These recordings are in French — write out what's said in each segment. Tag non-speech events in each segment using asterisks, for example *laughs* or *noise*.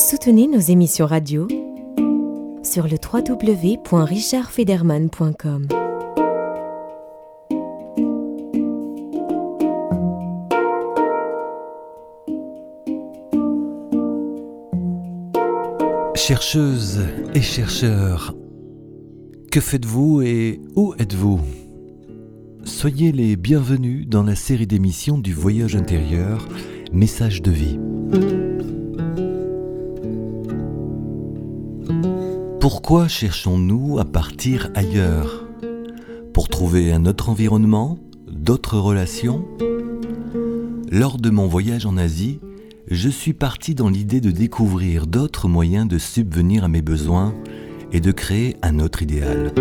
Soutenez nos émissions radio sur le www.richardfederman.com. Chercheuses et chercheurs, que faites-vous et où êtes-vous? Soyez les bienvenus dans la série d'émissions du voyage intérieur, Message de vie. Pourquoi cherchons-nous à partir ailleurs? Pour trouver un autre environnement, d'autres relations? Lors de mon voyage en Asie, je suis parti dans l'idée de découvrir d'autres moyens de subvenir à mes besoins et de créer un autre idéal.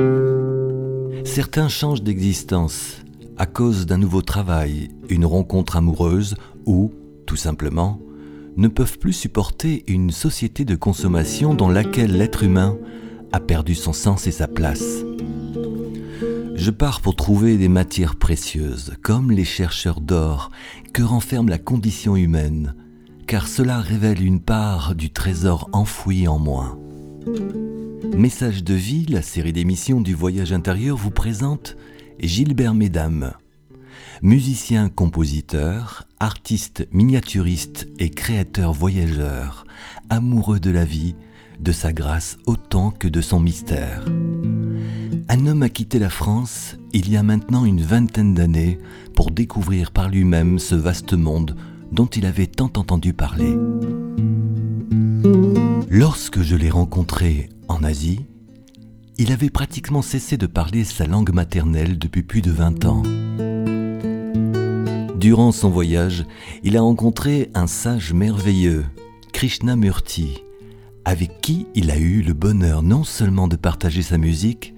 Certains changent d'existence à cause d'un nouveau travail, une rencontre amoureuse ou, tout simplement, ne peuvent plus supporter une société de consommation dans laquelle l'être humain a perdu son sens et sa place. Je pars pour trouver des matières précieuses, comme les chercheurs d'or, que renferme la condition humaine, car cela révèle une part du trésor enfoui en moi. Message de vie, la série d'émissions du voyage intérieur vous présente Gilbert Mesdames. Musicien-compositeur, artiste miniaturiste et créateur voyageur, amoureux de la vie, de sa grâce autant que de son mystère. Un homme a quitté la France il y a maintenant une vingtaine d'années pour découvrir par lui-même ce vaste monde dont il avait tant entendu parler. Lorsque je l'ai rencontré en Asie, il avait pratiquement cessé de parler sa langue maternelle depuis plus de 20 ans. Durant son voyage, il a rencontré un sage merveilleux, Krishnamurti, avec qui il a eu le bonheur non seulement de partager sa musique,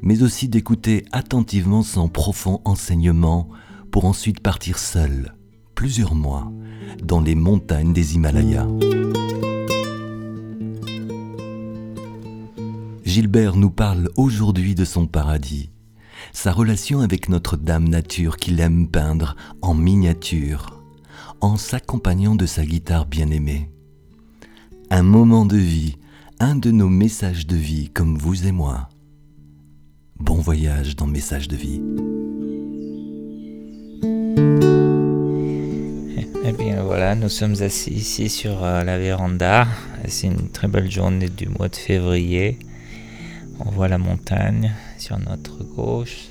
mais aussi d'écouter attentivement son profond enseignement pour ensuite partir seul, plusieurs mois, dans les montagnes des Himalayas. Gilbert nous parle aujourd'hui de son paradis, sa relation avec notre Dame Nature qu'il aime peindre en miniature, en s'accompagnant de sa guitare bien-aimée. Un moment de vie, un de nos messages de vie comme vous et moi. Bon voyage dans Message de vie. Eh bien voilà, nous sommes assis ici sur euh, la véranda. C'est une très belle journée du mois de février. On voit la montagne sur notre gauche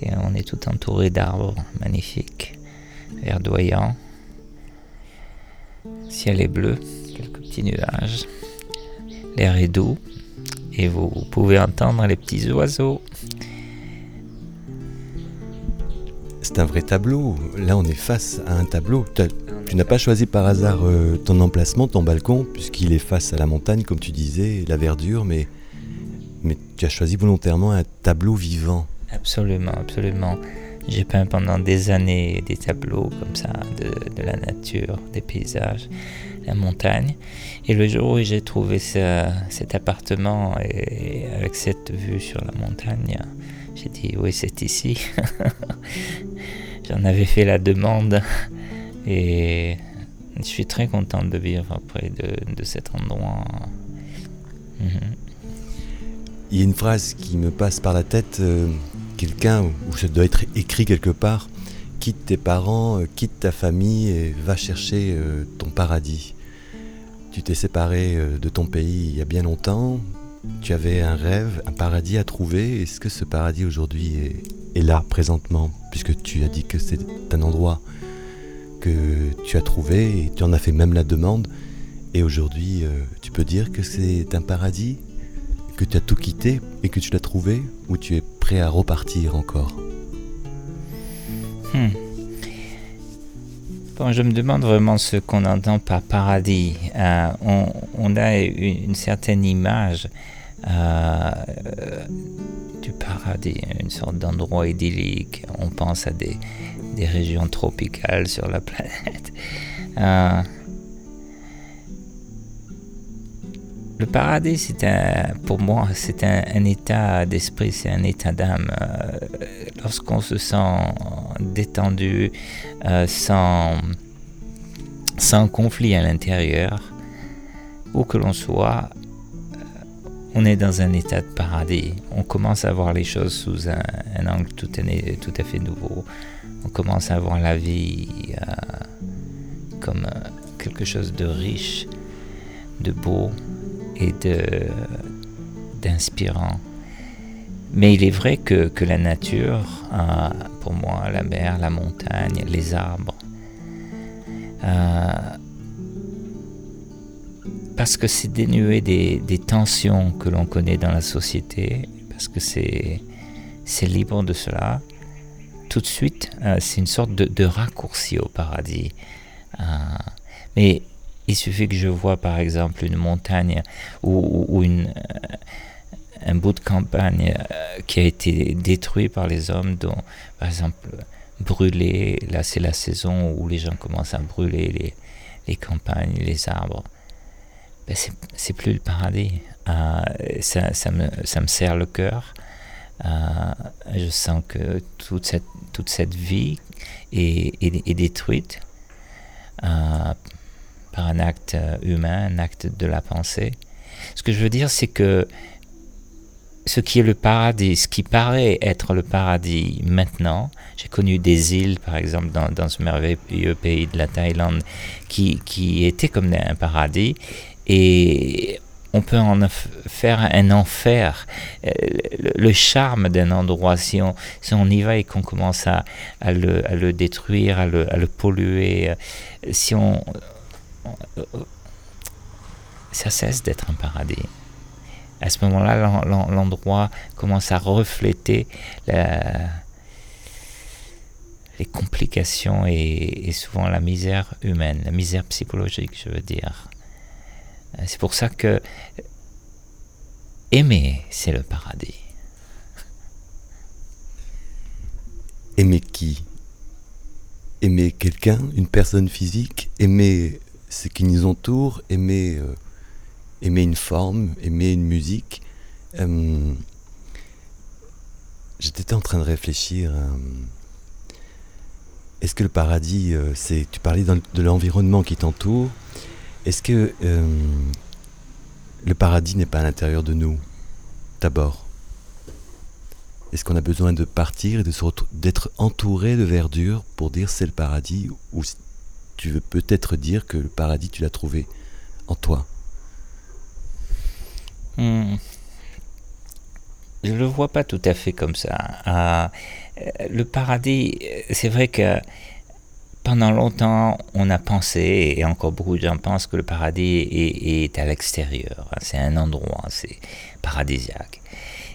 et on est tout entouré d'arbres magnifiques, verdoyants. Ciel est bleu, quelques petits nuages. L'air est doux et vous pouvez entendre les petits oiseaux. C'est un vrai tableau. Là, on est face à un tableau. Tu n'as pas choisi par hasard euh, ton emplacement, ton balcon, puisqu'il est face à la montagne, comme tu disais, la verdure, mais mais tu as choisi volontairement un tableau vivant. Absolument, absolument. J'ai peint pendant des années des tableaux comme ça de, la nature, des paysages, la montagne. Et le jour où j'ai trouvé cet appartement et avec cette vue sur la montagne, j'ai dit oui c'est ici. *laughs* J'en avais fait la demande et je suis très content de vivre près de, cet endroit. Mhm. Il y a une phrase qui me passe par la tête, euh, quelqu'un, ou ça doit être écrit quelque part, quitte tes parents, euh, quitte ta famille et va chercher euh, ton paradis. Tu t'es séparé de ton pays il y a bien longtemps, tu avais un rêve, un paradis à trouver. Est-ce que ce paradis aujourd'hui est, est, là, présentement, puisque tu as dit que c'est un endroit que tu as trouvé et tu en as fait même la demande, et aujourd'hui tu peux dire que c'est un paradis? Que tu as tout quitté et que tu l'as trouvé ou tu es prêt à repartir encore hmm. Bon, je me demande vraiment ce qu'on entend par paradis. Euh, on, a une, certaine image euh, du paradis, une sorte d'endroit idyllique. On pense à des, régions tropicales sur la *laughs* planète. Euh, Le paradis, c'est un, pour moi, c'est un, état d'esprit, c'est un état d'âme. Euh, lorsqu'on se sent détendu, euh, sans, sans conflit à l'intérieur, où que l'on soit, on est dans un état de paradis. On commence à voir les choses sous un, angle tout, à fait nouveau. On commence à voir la vie euh, comme euh, quelque chose de riche, de beau et d'inspirant. Mais il est vrai que, que la nature, euh, pour moi, la mer, la montagne, les arbres, parce que c'est dénué des, tensions que l'on connaît dans la société, parce que c'est, libre de cela, tout de suite, euh, c'est une sorte de, raccourci au paradis. Euh, mais il suffit que je vois par exemple une montagne ou, une, euh, un bout de campagne qui a été détruit par les hommes, dont par exemple brûlé, là c'est la saison où les gens commencent à brûler les campagnes, les arbres. Ben, c'est plus le paradis. Euh, ça, me, serre le cœur. Euh, je sens que toute cette, vie est, détruite euh, un acte humain, un acte de la pensée. Ce que je veux dire, c'est que ce qui est le paradis, ce qui paraît être le paradis maintenant, j'ai connu des îles, par exemple, dans, ce merveilleux pays de la Thaïlande, qui, qui étaient comme un paradis, et on peut en faire un enfer. Euh, le, charme d'un endroit, si on, si on y va et qu'on commence à, à, le, à, le, détruire, à le, à le, polluer, euh, si on, ça cesse d'être un paradis. À ce moment-là, l'endroit commence à refléter les complications et, souvent la misère humaine, la misère psychologique, je veux dire. C'est pour ça que aimer, c'est le paradis. Aimer qui? Aimer quelqu'un, une personne physique, aimer ce qui nous entoure, aimer, euh, aimer une forme, aimer une musique. Euh, j'étais en train de réfléchir. Est-ce que le paradis, c'est. Tu parlais de l'environnement qui t'entoure. Est-ce que euh, le paradis n'est pas à l'intérieur de nous, d'abord? Est-ce qu'on a besoin de partir et d'être entouré de verdure pour dire c'est le paradis Ou tu veux peut-être dire que le paradis, tu l'as trouvé en toi hmm. Je ne le vois pas tout à fait comme ça. Ah, euh, le paradis, c'est vrai que pendant longtemps, on a pensé, et encore beaucoup de gens pensent, que le paradis est, à l'extérieur. C'est un endroit, c'est paradisiaque.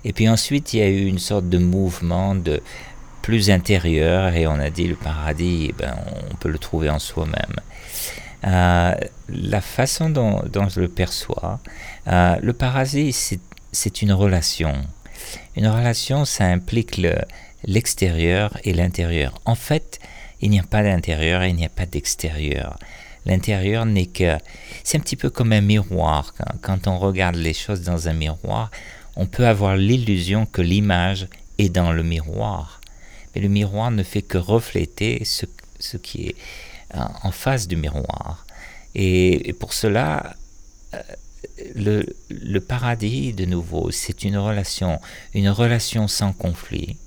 Et puis ensuite, il y a eu une sorte de mouvement de plus intérieur, et on a dit le paradis, eh ben, on peut le trouver en soi-même. Euh, la façon dont, je le perçois, euh, le paradis, c'est une relation. Une relation, ça implique l'extérieur et l'intérieur. En fait, il n'y a pas d'intérieur, il n'y a pas d'extérieur. L'intérieur n'est que... C'est un petit peu comme un miroir. Quand, on regarde les choses dans un miroir, on peut avoir l'illusion que l'image est dans le miroir. Mais le miroir ne fait que refléter ce, qui est en face du miroir. Et, pour cela, euh, le, paradis, de nouveau, c'est une relation, une relation sans conflit,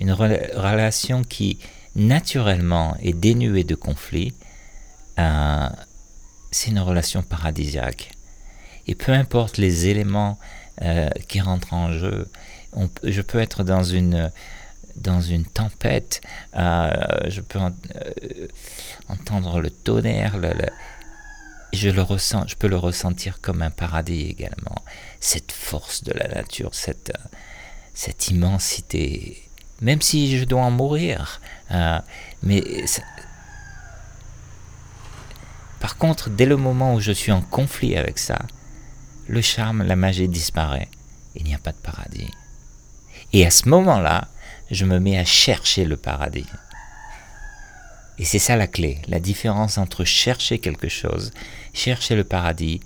une relation qui naturellement et dénué de conflit, euh, c'est une relation paradisiaque. Et peu importe les éléments euh, qui rentrent en jeu, je peux être dans une, dans une tempête, euh, je peux entendre le tonnerre, je, le ressens, je peux le ressentir comme un paradis également. Cette force de la nature, cette, cette immensité même si je dois en mourir. Euh, mais par contre, dès le moment où je suis en conflit avec ça, le charme, la magie disparaît. Il n'y a pas de paradis. Et à ce moment-là, je me mets à chercher le paradis. Et c'est ça la clé, la différence entre chercher quelque chose, chercher le paradis,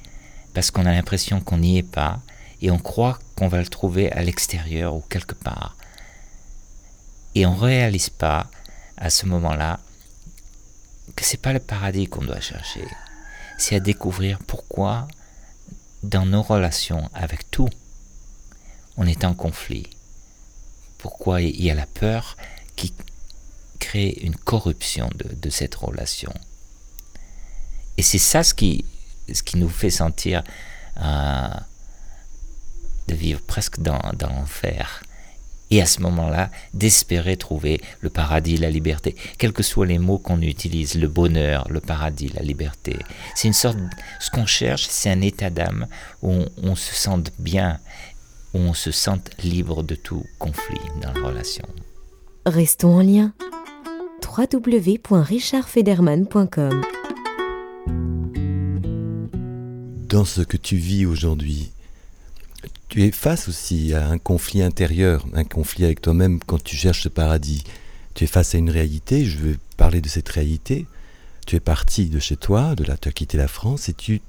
parce qu'on a l'impression qu'on n'y est pas, et on croit qu'on va le trouver à l'extérieur ou quelque part. Et on ne réalise pas à ce moment-là que c'est pas le paradis qu'on doit chercher. C'est à découvrir pourquoi dans nos relations avec tout, on est en conflit. Pourquoi il y a la peur qui crée une corruption de, cette relation. Et c'est ça ce qui, nous fait sentir euh, de vivre presque dans, l'enfer. Et à ce moment-là, d'espérer trouver le paradis, la liberté, quels que soient les mots qu'on utilise, le bonheur, le paradis, la liberté. C'est une sorte, ce qu'on cherche, c'est un état d'âme où on, se sente bien, où on se sente libre de tout conflit dans la relation. Restons en lien. www.richardfederman.com Dans ce que tu vis aujourd'hui, tu es face aussi à un conflit intérieur, un conflit avec toi-même quand tu cherches ce paradis. Tu es face à une réalité, je veux parler de cette réalité. Tu es parti de chez toi, de là tu as quitté la France et tu,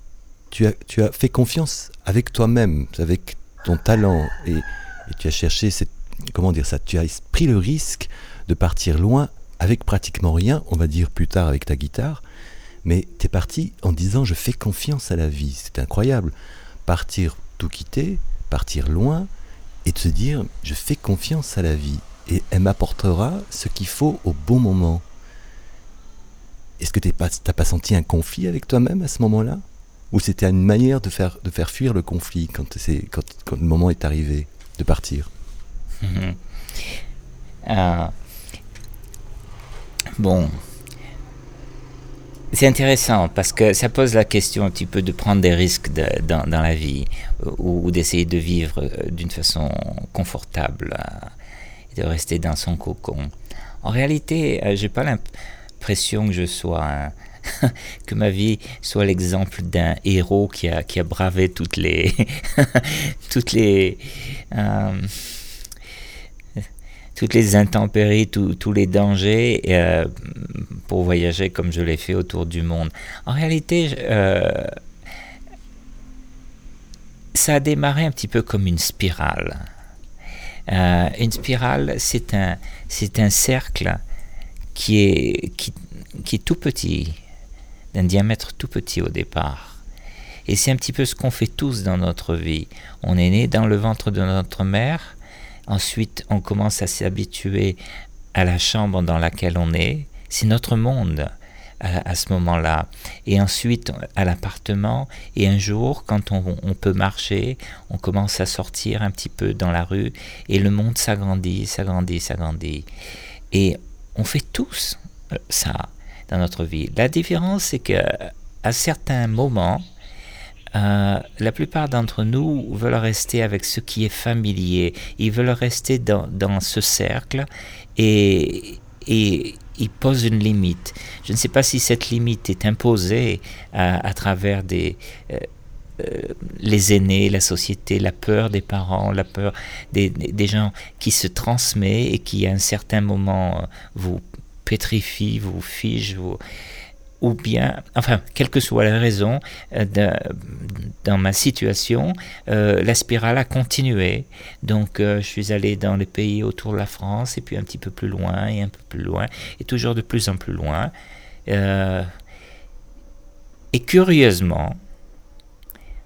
tu, as, tu as fait confiance avec toi-même, avec ton talent et, tu as cherché cette, comment dire ça, tu as pris le risque de partir loin avec pratiquement rien, on va dire plus tard avec ta guitare, mais tu es parti en disant je fais confiance à la vie, c'est incroyable. Partir tout quitter, partir loin et se dire je fais confiance à la vie et elle m'apportera ce qu'il faut au bon moment. Est-ce que tu n'as pas, senti un conflit avec toi-même à ce moment-là? Ou c'était une manière de faire, de faire fuir le conflit quand, le moment est arrivé de partir euh, Bon, c'est intéressant parce que ça pose la question un petit peu de prendre des risques dans, la vie ou, d'essayer de vivre euh, d'une façon confortable euh, et de rester dans son cocon. En réalité, j'ai pas l'impression que je sois *laughs* que ma vie soit l'exemple d'un héros qui a, qui a bravé toutes les *laughs* toutes les toutes les intempéries, tous les dangers euh, pour voyager comme je l'ai fait autour du monde. En réalité, euh, ça a démarré un petit peu comme une spirale. Euh, une spirale, c'est un, c'est un cercle qui est, qui, qui est tout petit, d'un diamètre tout petit au départ. Et c'est un petit peu ce qu'on fait tous dans notre vie. On est né dans le ventre de notre mère, Ensuite, on commence à s'habituer à la chambre dans laquelle on est. C'est notre monde à, ce moment-là. Et ensuite, à l'appartement. Et un jour, quand on, peut marcher, on commence à sortir un petit peu dans la rue. Et le monde s'agrandit, s'agrandit, s'agrandit. Et on fait tous ça dans notre vie. La différence, c'est qu'à certains moments, euh, la plupart d'entre nous veulent rester avec ce qui est familier. Ils veulent rester dans, ce cercle et, et ils posent une limite. Je ne sais pas si cette limite est imposée à, travers euh, euh, les aînés, la société, la peur des parents, la peur des, gens qui se transmet et qui à un certain moment vous pétrifie, vous fige, ou bien, enfin, quelle que soit la raison, euh, dans ma situation, euh, la spirale a continué. Donc, euh, je suis allé dans les pays autour de la France, et puis un petit peu plus loin, et un peu plus loin, et toujours de plus en plus loin. et curieusement,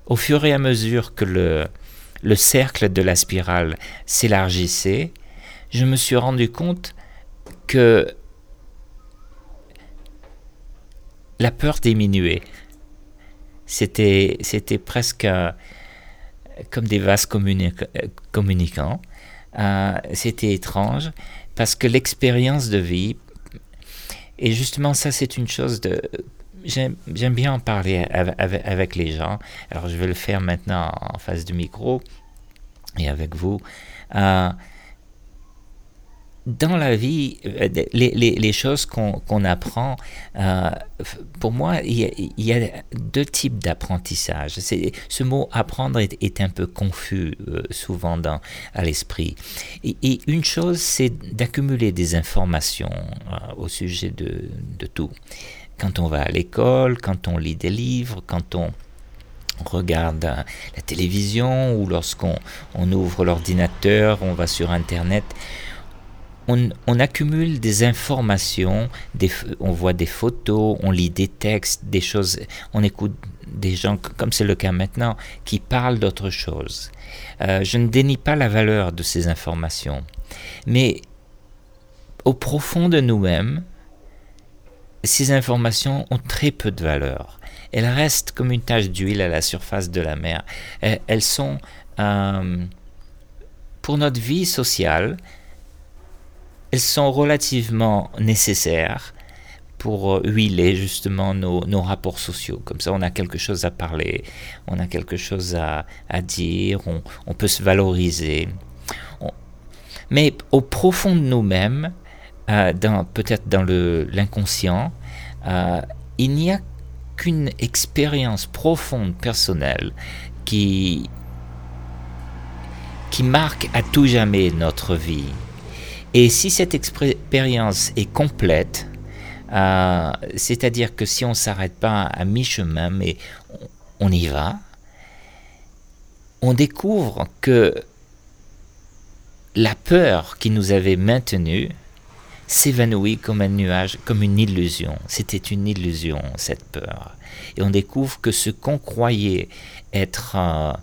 au fur et à mesure que le, le cercle de la spirale s'élargissait, je me suis rendu compte que la peur diminuait. C'était, c'était presque euh, comme des vases communicants. Euh, c'était étrange parce que l'expérience de vie, et justement ça c'est une chose de... J'aime, bien en parler avec, les gens. Alors je vais le faire maintenant en face du micro et avec vous. Euh, dans la vie, euh, les, choses qu'on apprend, euh, pour moi, il y, a, deux types d'apprentissage. Ce mot apprendre est, un peu confus euh, souvent à l'esprit. Et, une chose, c'est d'accumuler des informations au sujet de, tout. Quand on va à l'école, quand on lit des livres, quand on regarde la télévision ou lorsqu'on on ouvre l'ordinateur, on va sur Internet on, accumule des informations, on voit des photos, on lit des textes, des choses, on écoute des gens, comme c'est le cas maintenant, qui parlent d'autre chose. Euh, je ne dénie pas la valeur de ces informations, mais au profond de nous-mêmes, ces informations ont très peu de valeur. Elles restent comme une tache d'huile à la surface de la mer. Elles sont, euh, pour notre vie sociale, elles sont relativement nécessaires pour euh, huiler justement nos, rapports sociaux. Comme ça, on a quelque chose à parler, on a quelque chose à, dire, on, peut se valoriser. Mais au profond de nous-mêmes, euh, peut-être dans l'inconscient, euh, il n'y a qu'une expérience profonde personnelle qui, qui marque à tout jamais notre vie. Et si cette expérience est complète, euh, c'est-à-dire que si on ne s'arrête pas à mi-chemin, mais on y va, on découvre que la peur qui nous avait maintenus s'évanouit comme un nuage, comme une illusion. C'était une illusion, cette peur. Et on découvre que ce qu'on croyait être euh,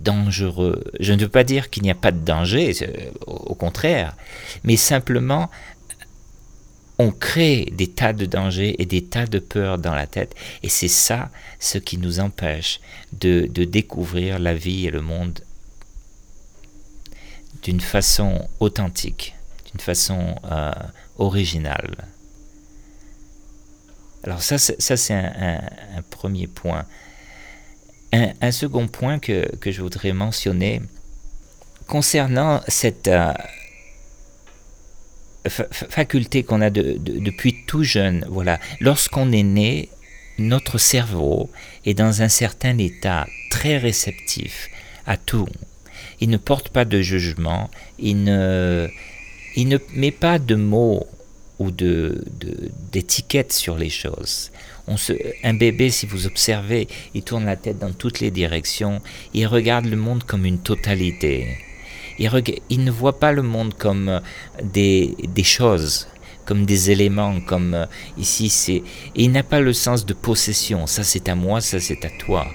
dangereux. Je ne veux pas dire qu'il n'y a pas de danger, au contraire, mais simplement on crée des tas de dangers et des tas de peurs dans la tête, et c'est ça ce qui nous empêche de, découvrir la vie et le monde d'une façon authentique, d'une façon euh, originale. Alors ça, c'est un premier point. Un, second point que, je voudrais mentionner concernant cette euh, faculté qu'on a depuis tout jeune. Voilà, lorsqu'on est né, notre cerveau est dans un certain état très réceptif à tout. Il ne porte pas de jugement, il ne, il ne met pas de mots ou d'étiquettes de, sur les choses un bébé, si vous observez, il tourne la tête dans toutes les directions, il regarde le monde comme une totalité. Il, ne voit pas le monde comme euh, des, choses, comme des éléments, comme euh, ici c'est... Il n'a pas le sens de possession, ça c'est à moi, ça c'est à toi,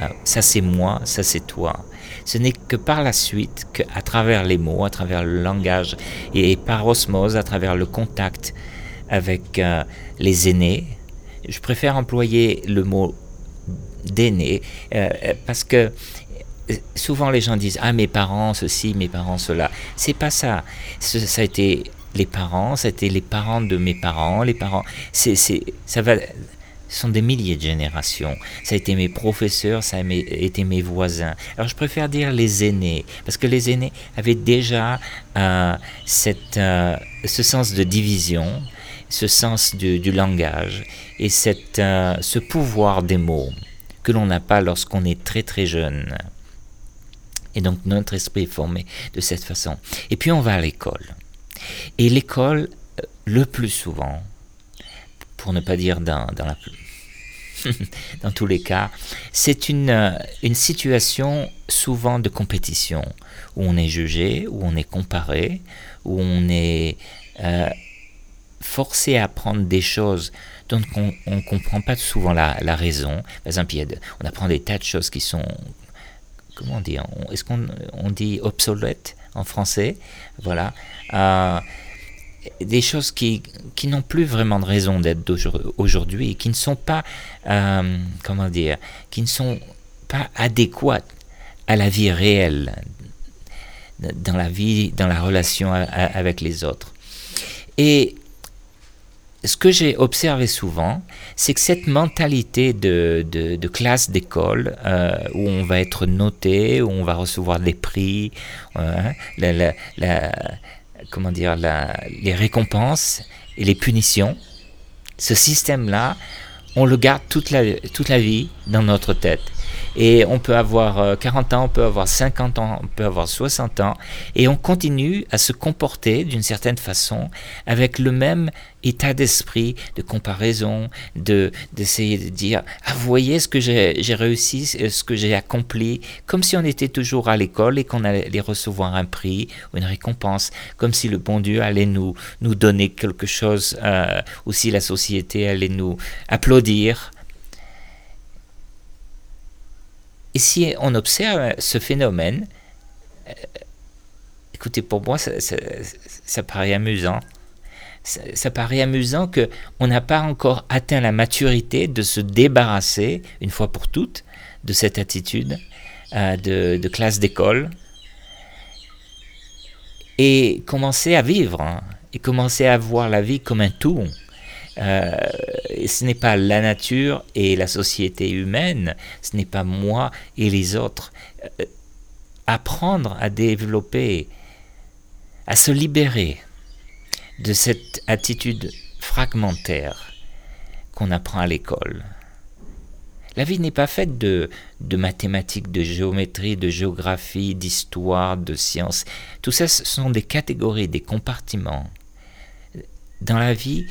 euh, ça c'est moi, ça c'est toi. Ce n'est que par la suite, qu'à travers les mots, à travers le langage et par osmose, à travers le contact avec les aînés, je préfère employer le mot d'aîné euh, parce que souvent les gens disent ah mes parents ceci, mes parents cela. C'est pas ça. Ça a été les parents, été les parents de mes parents, les parents. C'est ça va. Ce sont des milliers de générations. Ça a été mes professeurs, ça a été mes voisins. Alors je préfère dire les aînés, parce que les aînés avaient déjà euh, cette, euh, ce sens de division, ce sens du, langage et cette, euh, ce pouvoir des mots que l'on n'a pas lorsqu'on est très très jeune. Et donc notre esprit est formé de cette façon. Et puis on va à l'école. Et l'école, euh, le plus souvent, pour ne pas dire dans, dans la *laughs* dans tous les cas, c'est une, euh, une situation souvent de compétition, où on est jugé, où on est comparé, où on est forcé à apprendre des choses dont on ne comprend pas souvent la, raison. Par exemple, on apprend des tas de choses qui sont, comment dire, est-ce qu'on on dit obsolètes en français? Voilà. Euh, des choses qui, qui n'ont plus vraiment de raison d'être aujourd'hui, qui ne sont pas, euh, comment dire, qui ne sont pas adéquates à la vie réelle, dans la vie, dans la relation avec les autres. Et ce que j'ai observé souvent, c'est que cette mentalité de, classe d'école, euh, où on va être noté, où on va recevoir des prix, euh, la, comment dire, les récompenses et les punitions, ce système-là, on le garde toute la, toute la vie dans notre tête. Et on peut avoir 40 ans, on peut avoir 50 ans, on peut avoir 60 ans, et on continue à se comporter d'une certaine façon avec le même état d'esprit de comparaison, de d'essayer de dire ah voyez ce que j'ai réussi, ce que j'ai accompli, comme si on était toujours à l'école et qu'on allait recevoir un prix ou une récompense, comme si le bon Dieu allait nous nous donner quelque chose, euh, ou si la société allait nous applaudir. Et si on observe ce phénomène, euh, écoutez, pour moi, ça, ça paraît amusant ça, paraît amusant que on n'a pas encore atteint la maturité de se débarrasser une fois pour toutes de cette attitude euh, de, classe d'école et commencer à vivre hein, et commencer à voir la vie comme un tout. Euh, ce n'est pas la nature et la société humaine, ce n'est pas moi et les autres. Euh, apprendre à développer, à se libérer de cette attitude fragmentaire qu'on apprend à l'école. La vie n'est pas faite de, de, mathématiques, de géométrie, de géographie, d'histoire, de sciences. Tout ça, ce sont des catégories, des compartiments. Dans la vie,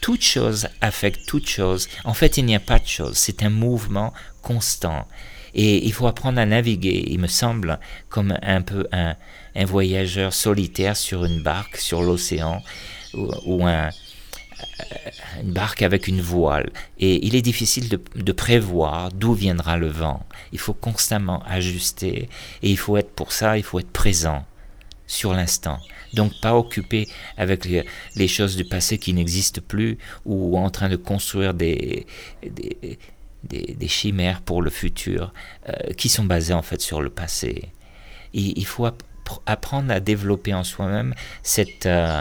toute chose affecte toute chose. En fait, il n'y a pas de chose. C'est un mouvement constant. Et il faut apprendre à naviguer, il me semble, comme un peu un, un voyageur solitaire sur une barque sur l'océan ou, un, euh, une barque avec une voile. Et il est difficile de, prévoir d'où viendra le vent. Il faut constamment ajuster et il faut être pour ça, il faut être présent sur l'instant. Donc pas occupé avec les, choses du passé qui n'existent plus ou en train de construire des, chimères pour le futur euh, qui sont basées en fait sur le passé. il faut apprendre à développer en soi-même cette euh,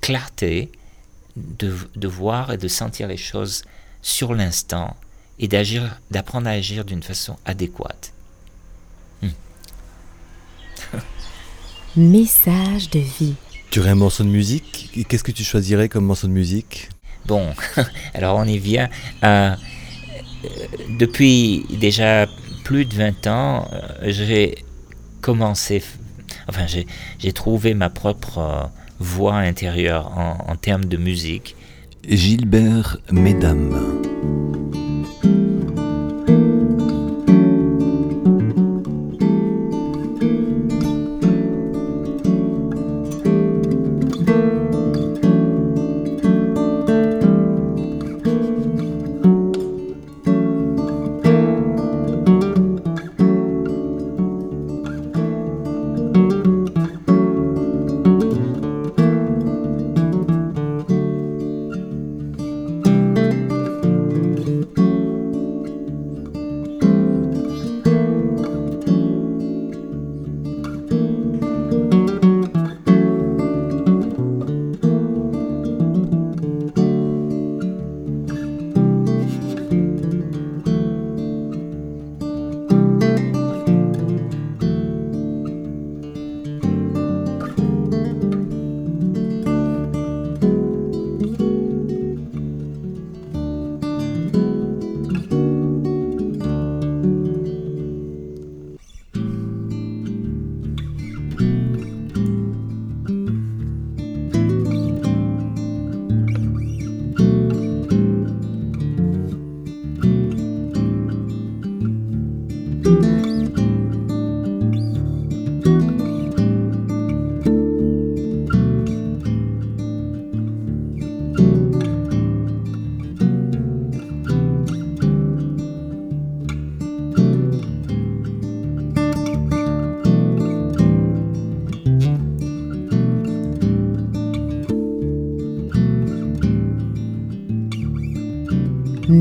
clarté de, de, voir et de sentir les choses sur l'instant et d'agir, d'apprendre à agir d'une façon adéquate. Hmm. Message de vie. Tu aurais un morceau de musique? Qu'est-ce que tu choisirais comme morceau de musique? Bon, *laughs* alors on y vient. Euh, depuis déjà plus de 20 ans, euh, j'ai commencé, enfin j'ai trouvé ma propre euh, voix intérieure en, en termes de musique. Gilbert Mesdames.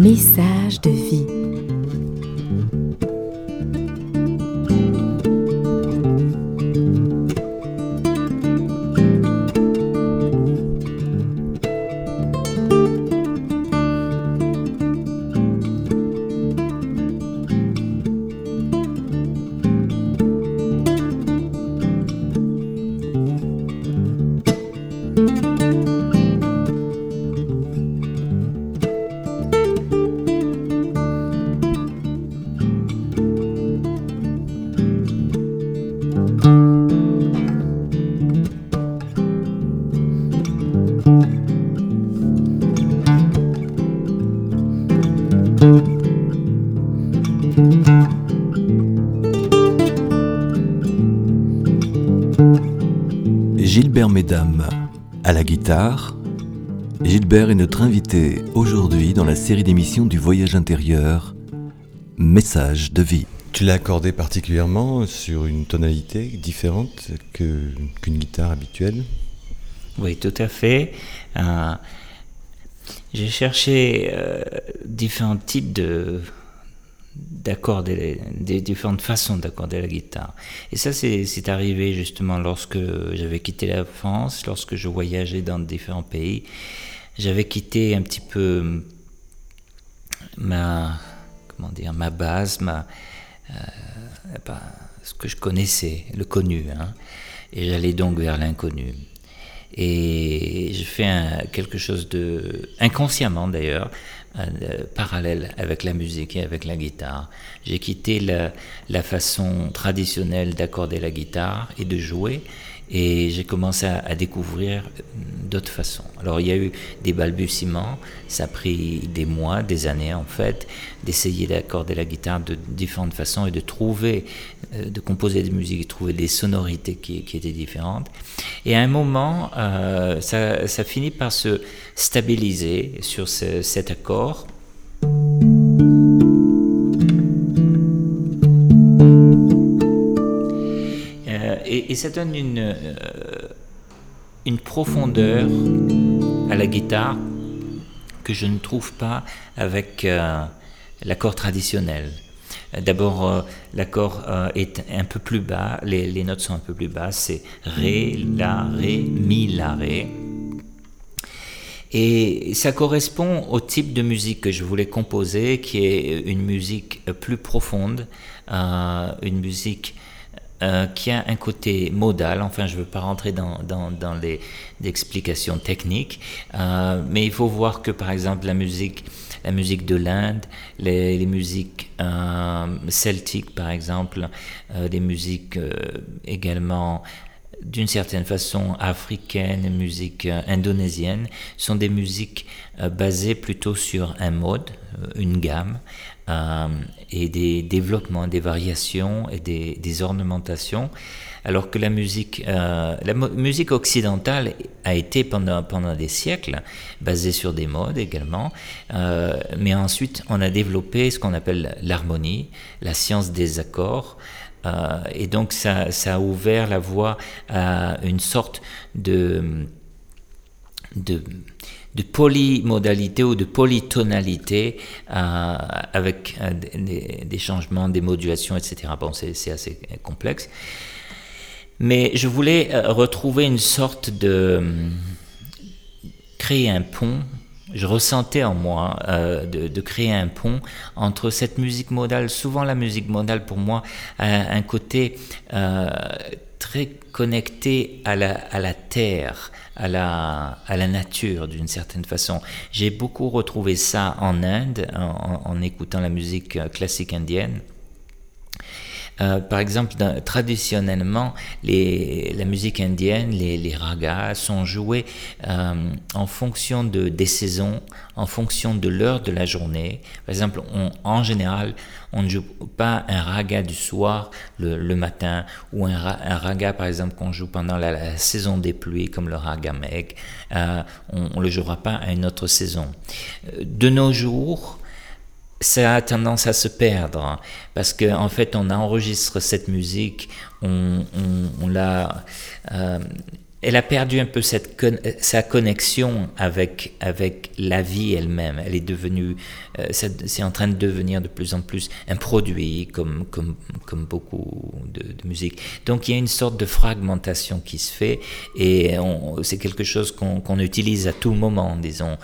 Message de vie. Gilbert est notre invité aujourd'hui dans la série d'émissions du voyage intérieur Message de vie. Tu l'as accordé particulièrement sur une tonalité différente qu'une guitare habituelle? Oui, tout à fait. Euh, j'ai cherché euh, différents types de d'accorder des différentes façons d'accorder la guitare. Et ça, c'est arrivé justement lorsque j'avais quitté la France, lorsque je voyageais dans différents pays. J'avais quitté un petit peu ma, comment dire, ma base, ma, euh, ce que je connaissais, le connu. Hein. Et j'allais donc vers l'inconnu. Et je fais quelque chose de, inconsciemment d'ailleurs, euh, parallèle avec la musique et avec la guitare. J'ai quitté la façon traditionnelle d'accorder la guitare et de jouer et j'ai commencé à, découvrir d'autres façons. Alors il y a eu des balbutiements, ça a pris des mois, des années en fait, d'essayer d'accorder la guitare de différentes façons et de trouver, euh, de composer des musiques, de trouver des sonorités qui, étaient différentes. Et à un moment, euh, ça, finit par se stabiliser sur cet accord. Et, ça donne une, euh, une profondeur à la guitare que je ne trouve pas avec euh, l'accord traditionnel. D'abord, euh, l'accord est un peu plus bas, les, les, notes sont un peu plus basses, c'est Ré, La, Ré, Mi, La, Ré. Et ça correspond au type de musique que je voulais composer, qui est une musique plus profonde, une musique euh, qui a un côté modal. Enfin, je ne veux pas rentrer dans, les explications techniques, euh, mais il faut voir que, par exemple, la musique, la musique de l'Inde, les, musiques euh, celtiques, par exemple, les musiques également d'une certaine façon africaine, musique indonésienne, sont des musiques basées plutôt sur un mode, une gamme, euh, et des développements, des variations et des, des ornementations. Alors que la musique, euh, la musique occidentale a été pendant, pendant des siècles basée sur des modes également, euh, mais ensuite on a développé ce qu'on appelle l'harmonie, la science des accords, et donc ça, ça, a ouvert la voie à une sorte de, de de polymodalité ou de polytonalité euh, avec euh, des, changements, des modulations, etc. Bon, c'est assez complexe. Mais je voulais euh, retrouver une sorte de... créer un pont. Je ressentais en moi de, créer un pont entre cette musique modale. Souvent, la musique modale, pour moi, a un côté très connecté à la terre, à la, à la nature d'une certaine façon. J'ai beaucoup retrouvé ça en Inde en, en écoutant la musique classique indienne. Euh, par exemple, traditionnellement, la musique indienne, les, ragas sont joués euh, en fonction de, des saisons, en fonction de l'heure de la journée. Par exemple, en général, on ne joue pas un raga du soir le, matin ou un, un, raga, par exemple, qu'on joue pendant la, la, saison des pluies, comme le raga meg. Euh, on ne le jouera pas à une autre saison. De nos jours, ça a tendance à se perdre parce qu'en en fait on enregistre cette musique, on, on, on l'a euh, elle a perdu un peu cette sa connexion avec avec la vie elle-même. Elle est devenue, euh, c'est en train de devenir de plus en plus un produit comme comme comme beaucoup de, musique. Donc il y a une sorte de fragmentation qui se fait et c'est quelque chose qu'on qu'on utilise à tout moment, disons.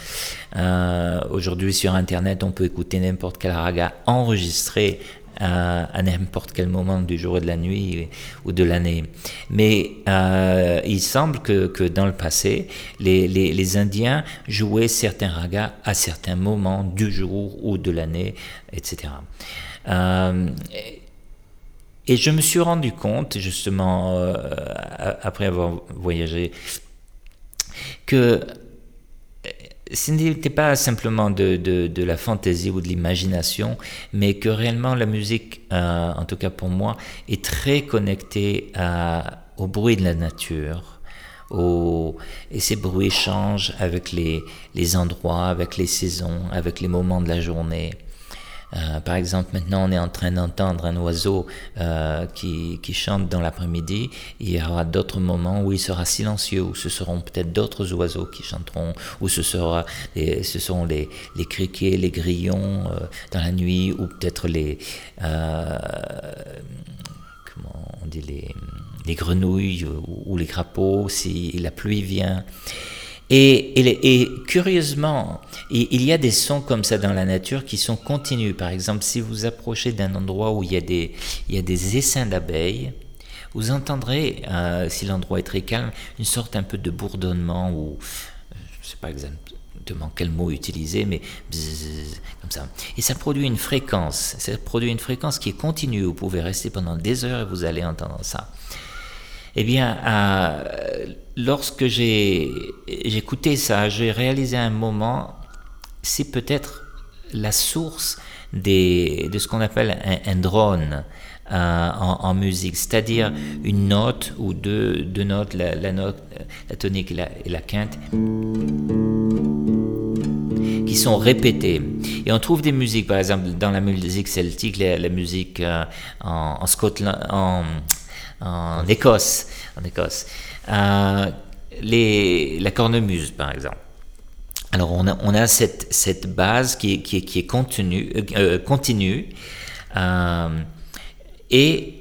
Euh, Aujourd'hui sur Internet, on peut écouter n'importe quel raga enregistré à, n'importe quel moment du jour et de la nuit ou de l'année. Mais euh, il semble que, que, dans le passé, les, les, les, Indiens jouaient certains ragas à certains moments du jour ou de l'année, etc. Euh, et je me suis rendu compte, justement, euh, après avoir voyagé, que ce n'était pas simplement de, de, la fantaisie ou de l'imagination, mais que réellement la musique, euh, en tout cas pour moi, est très connectée à, au bruit de la nature. Au, et ces bruits changent avec les, les endroits, avec les saisons, avec les moments de la journée. Euh, par exemple, maintenant, on est en train d'entendre un oiseau euh, qui, chante dans l'après-midi. Il y aura d'autres moments où il sera silencieux, où ce seront peut-être d'autres oiseaux qui chanteront, où ce, sera ce seront les, les criquets, les grillons euh, dans la nuit, ou peut-être les... comment on dit les, les grenouilles ou, ou les crapauds si la pluie vient. Et, curieusement, il y a des sons comme ça dans la nature qui sont continus. Par exemple, si vous approchez d'un endroit où il y a des, essaims d'abeilles, vous entendrez, euh, si l'endroit est très calme, une sorte un peu de bourdonnement ou je ne sais pas exactement quel mot utiliser, mais comme ça. Et ça produit une fréquence. Ça produit une fréquence qui est continue. Vous pouvez rester pendant des heures et vous allez entendre ça. Eh bien, euh, lorsque j'ai écouté ça, j'ai réalisé un moment, c'est peut-être la source de ce qu'on appelle un, drone euh, en, musique, c'est-à-dire une note ou deux, deux notes, la, note, la tonique et la, quinte, qui sont répétées. Et on trouve des musiques, par exemple, dans la musique celtique, la, musique euh, en Scotland, en en Écosse. En Écosse. Euh, la cornemuse, par exemple. Alors, on a, on a cette, cette base qui est, qui est, qui est continue, euh, continue euh, et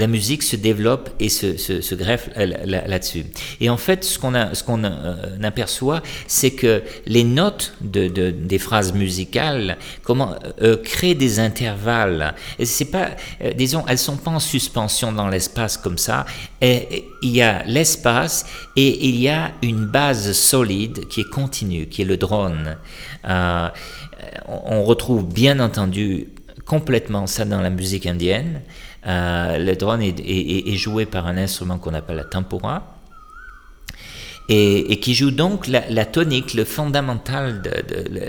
la musique se développe et se, greffe là-dessus. et en fait, ce qu'on euh, aperçoit, c'est que les notes de, des phrases musicales comment, euh, créent des intervalles. C'est pas, euh, disons, elles sont pas en suspension dans l'espace comme ça. Il y a l'espace et il y a une base solide qui est continue, qui est le drone. on retrouve bien entendu complètement ça dans la musique indienne. Euh, le drone est, joué par un instrument qu'on appelle la tempura. Et, qui joue donc la, tonique, le fondamental, de,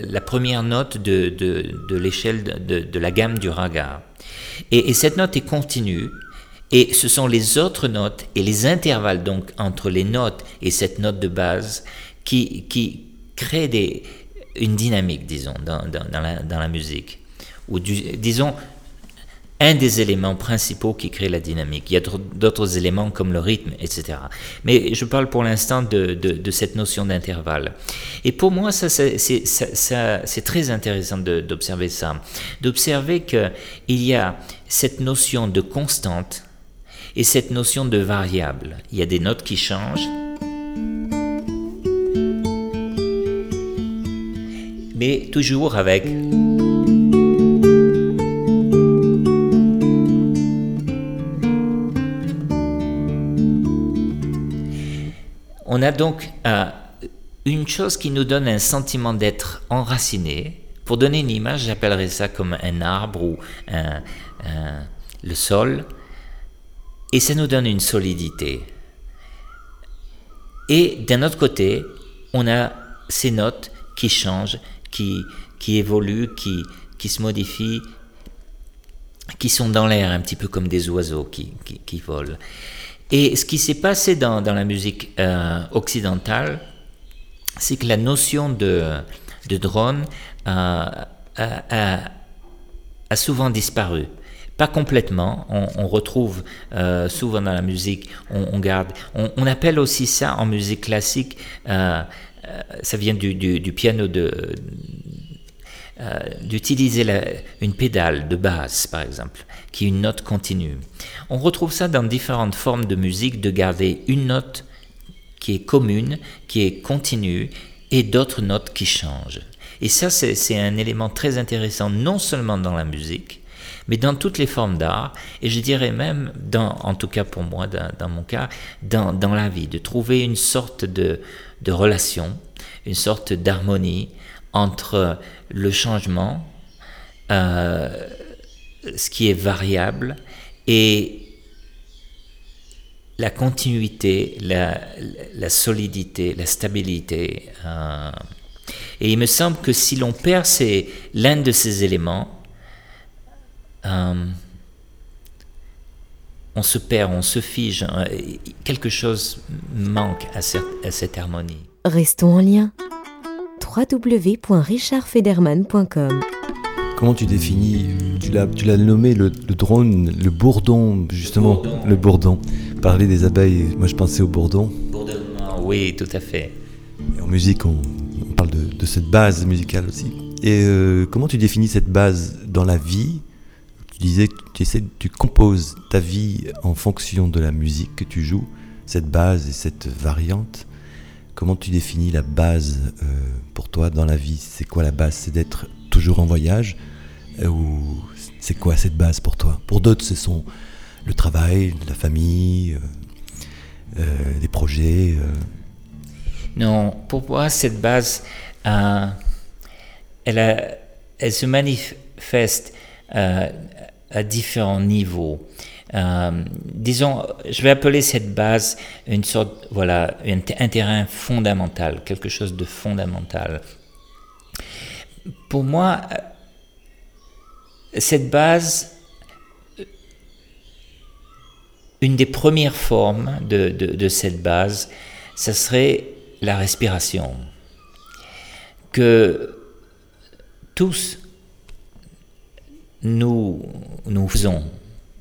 la première note de, l'échelle de, la gamme du raga. Et, cette note est continue, et ce sont les autres notes et les intervalles donc entre les notes et cette note de base qui, qui créent des, une dynamique, disons, dans, dans, la, musique. Ou disons, un des éléments principaux qui crée la dynamique. Il y a d'autres éléments comme le rythme, etc. Mais je parle pour l'instant de, cette notion d'intervalle. Et pour moi, ça, c'est très intéressant d'observer ça. D'observer qu'il y a cette notion de constante et cette notion de variable. Il y a des notes qui changent. Mais toujours avec On a donc euh, une chose qui nous donne un sentiment d'être enraciné. Pour donner une image, j'appellerais ça comme un arbre ou le sol. Et ça nous donne une solidité. Et d'un autre côté, on a ces notes qui changent, qui, évoluent, qui, se modifient, qui sont dans l'air un petit peu comme des oiseaux qui volent. Et ce qui s'est passé dans, la musique euh, occidentale, c'est que la notion de, de drone euh, a, souvent disparu. Pas complètement, on, retrouve euh, souvent dans la musique, on, garde, on, appelle aussi ça en musique classique, ça vient du, du piano de, euh, d'utiliser une pédale de basse, par exemple, qui est une note continue. On retrouve ça dans différentes formes de musique, de garder une note qui est commune, qui est continue, et d'autres notes qui changent. Et ça, c'est un élément très intéressant, non seulement dans la musique, mais dans toutes les formes d'art, et je dirais même, dans, en tout cas pour moi, dans, mon cas, dans, dans, la vie, de trouver une sorte de, de relation, une sorte d'harmonie entre le changement, euh, ce qui est variable, et la continuité, la, solidité, la stabilité. Euh. Et il me semble que si l'on perd l'un de ces éléments, euh, on se perd, on se fige, hein, quelque chose manque à cette, harmonie. Restons en lien. www.richardfederman.com Comment tu définis, tu l'as, tu l'as nommé le, drone, le bourdon, justement, le bourdon. Parler des abeilles, moi je pensais au bourdon. oui, tout à fait. en musique, on, parle de, cette base musicale aussi. Et euh, comment tu définis cette base dans la vie? Disais que tu, essaies, tu composes ta vie en fonction de la musique que tu joues, cette base et cette variante. Comment tu définis la base euh, pour toi dans la vie? C'est quoi la base? C'est d'être toujours en voyage? Euh, Ou c'est quoi cette base pour toi? Pour d'autres, ce sont le travail, la famille, euh, les projets. Non, pour moi, cette base, elle se manifeste à différents niveaux. Euh, disons, je vais appeler cette base une sorte, voilà, un, terrain fondamental, quelque chose de fondamental. Pour moi, cette base, une des premières formes de, de cette base, ce serait la respiration. Que tous nous, nous faisons.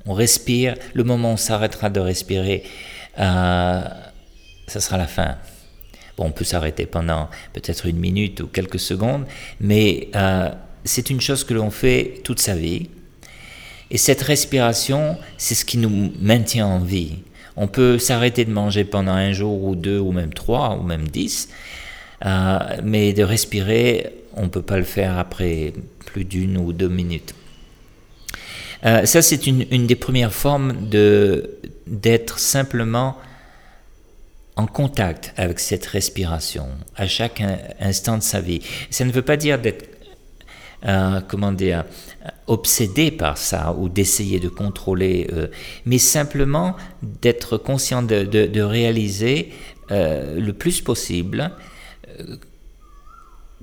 On respire. Le moment où on s'arrêtera de respirer, euh, ça sera la fin. Bon, on peut s'arrêter pendant peut-être une minute ou quelques secondes, mais euh, c'est une chose que l'on fait toute sa vie. Et cette respiration, c'est ce qui nous maintient en vie. On peut s'arrêter de manger pendant un jour ou deux ou même trois ou même dix, euh, mais de respirer, on ne peut pas le faire après plus d'une ou deux minutes. Euh, ça, c'est une, des premières formes de, d'être simplement en contact avec cette respiration à chaque instant de sa vie. Ça ne veut pas dire d'être, euh, comment dire, obsédé par ça ou d'essayer de contrôler, euh, mais simplement d'être conscient de, réaliser le plus possible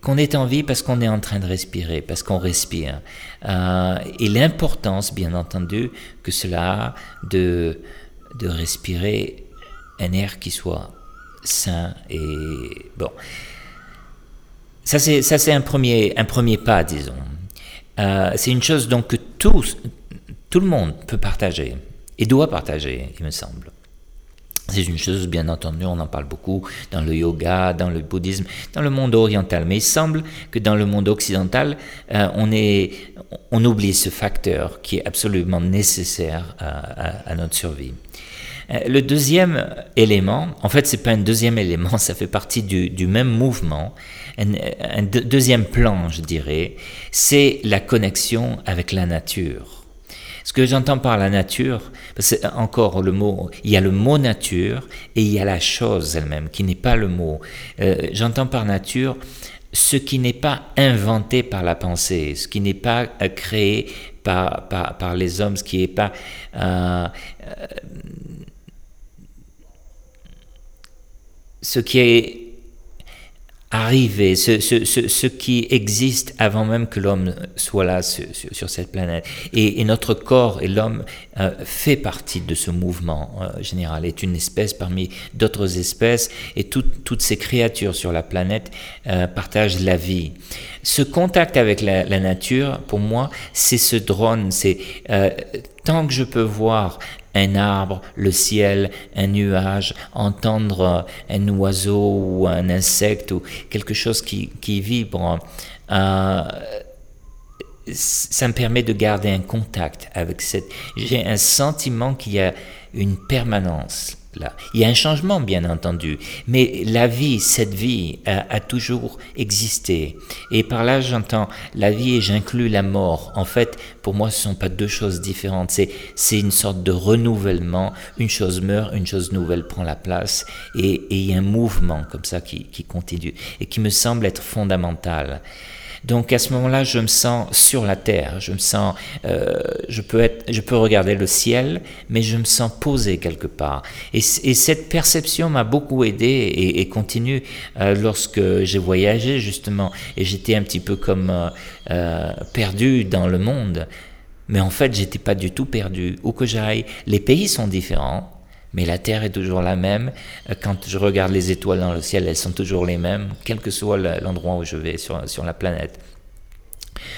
qu'on est en vie parce qu'on est en train de respirer, parce qu'on respire. Euh, et l'importance, bien entendu, que cela a de, de respirer un air qui soit sain et bon. Ça c'est un premier un premier pas, disons. Euh, c'est une chose donc que tout le monde peut partager et doit partager, il me semble. C'est une chose, bien entendu, on en parle beaucoup dans le yoga, dans le bouddhisme, dans le monde oriental. Mais il semble que dans le monde occidental, euh, on, est, on oublie ce facteur qui est absolument nécessaire à, notre survie. Euh, le deuxième élément, en fait, c'est pas un deuxième *laughs* élément, ça fait partie du, même mouvement. un deuxième plan, je dirais, c'est la connexion avec la nature. Ce que j'entends par la nature, c'est encore le mot, il y a le mot nature et il y a la chose elle-même, qui n'est pas le mot. Euh, j'entends par nature ce qui n'est pas inventé par la pensée, ce qui n'est pas euh, créé par, par, les hommes, ce qui n'est pas... Euh, ce qui est arriver, ce, ce, ce, qui existe avant même que l'homme soit là sur, cette planète. Et, notre corps et l'homme euh, fait partie de ce mouvement euh, général, est une espèce parmi d'autres espèces, et toutes ces créatures sur la planète euh, partagent la vie. Ce contact avec la, la nature, pour moi, c'est ce drone, c'est tant que je peux voir un arbre, le ciel, un nuage, entendre un oiseau ou un insecte ou quelque chose qui, vibre. Euh, ça me permet de garder un contact avec cette... J'ai un sentiment qu'il y a une permanence il y a un changement, bien entendu, mais la vie, cette vie, a, toujours existé. Et par là, j'entends la vie et j'inclus la mort. En fait, pour moi, ce ne sont pas deux choses différentes. C'est une sorte de renouvellement. Une chose meurt, une chose nouvelle prend la place. Et, il y a un mouvement comme ça qui, qui continue et qui me semble être fondamental. Donc à ce moment-là, je me sens sur la terre. Je me sens, euh, je peux être, je peux regarder le ciel, mais je me sens posé quelque part. Et, cette perception m'a beaucoup aidé et, continue euh, lorsque j'ai voyagé justement. Et j'étais un petit peu comme euh, perdu dans le monde. Mais en fait, j'étais pas du tout perdu. Où que j'aille, les pays sont différents mais la Terre est toujours la même. Euh, quand je regarde les étoiles dans le ciel, elles sont toujours les mêmes, quel que soit l'endroit où je vais sur, sur la planète.